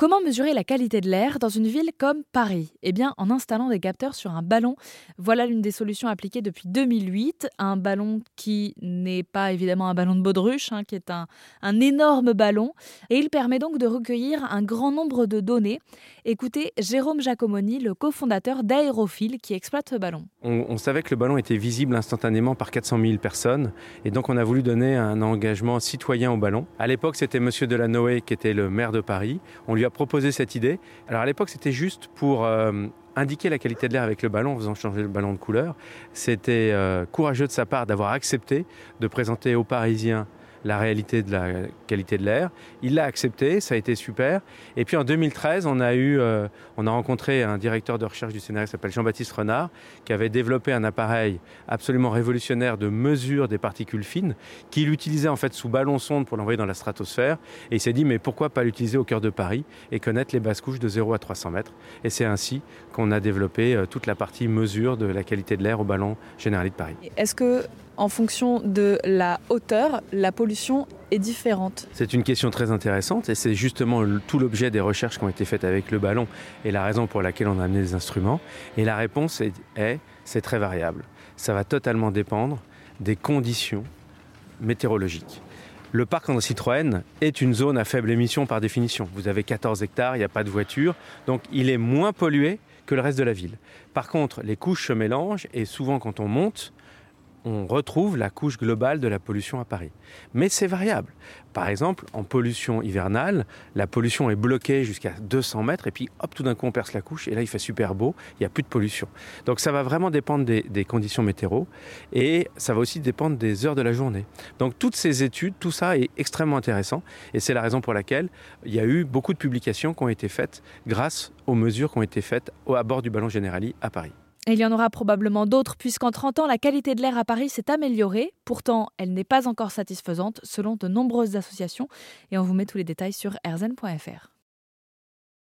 Comment mesurer la qualité de l'air dans une ville comme Paris? Eh bien, en installant des capteurs sur un ballon. Voilà l'une des solutions appliquées depuis 2008. Un ballon qui n'est pas évidemment un ballon de baudruche, hein, qui est un, un énorme ballon. Et il permet donc de recueillir un grand nombre de données. Écoutez Jérôme Giacomoni, le cofondateur d'Aérophile, qui exploite ce ballon. On, on, savait que le ballon était visible instantanément par 400 000 personnes. Et donc, on a voulu donner un engagement citoyen au ballon. À l'époque, c'était Monsieur Delanoë qui était le maire de Paris. On lui a proposé cette idée. Alors à l'époque, c'était juste pour euh, indiquer la qualité de l'air avec le ballon en faisant changer le ballon de couleur. C'était euh, courageux de sa part d'avoir accepté de présenter aux Parisiens la réalité de la qualité de l'air. Il l'a accepté, ça a été super. Et puis en 2013, on a, eu, euh, on a rencontré un directeur de recherche du scénario qui s'appelle Jean-Baptiste Renard, qui avait développé un appareil absolument révolutionnaire de mesure des particules fines, qu'il utilisait en fait sous ballon sonde pour l'envoyer dans la stratosphère. Et il s'est dit, mais pourquoi pas l'utiliser au cœur de Paris et connaître les basses couches de 0 à 300 mètres? Et c'est ainsi qu'on a développé euh, toute la partie mesure de la qualité de l'air au ballon général de Paris. Est-ce que en fonction de la hauteur, la pollution est différente C'est une question très intéressante et c'est justement tout l'objet des recherches qui ont été faites avec le ballon et la raison pour laquelle on a amené des instruments. Et la réponse est, est c'est très variable. Ça va totalement dépendre des conditions météorologiques. Le parc André Citroën est une zone à faible émission par définition. Vous avez 14 hectares, il n'y a pas de voiture, donc il est moins pollué que le reste de la ville. Par contre, les couches se mélangent et souvent quand on monte, on retrouve la couche globale de la pollution à Paris. Mais c'est variable. Par exemple, en pollution hivernale, la pollution est bloquée jusqu'à 200 mètres et puis hop, tout d'un coup on perce la couche et là il fait super beau, il n'y a plus de pollution. Donc ça va vraiment dépendre des, conditions météo et ça va aussi dépendre des heures de la journée. Donc toutes ces études, tout ça est extrêmement intéressant et c'est la raison pour laquelle il y a eu beaucoup de publications qui ont été faites grâce aux mesures qui ont été faites à bord du ballon Generali à Paris. Il y en aura probablement d'autres puisqu'en 30 ans, la qualité de l'air à Paris s'est améliorée. Pourtant, elle n'est pas encore satisfaisante selon de nombreuses associations et on vous met tous les détails sur rzn.fr.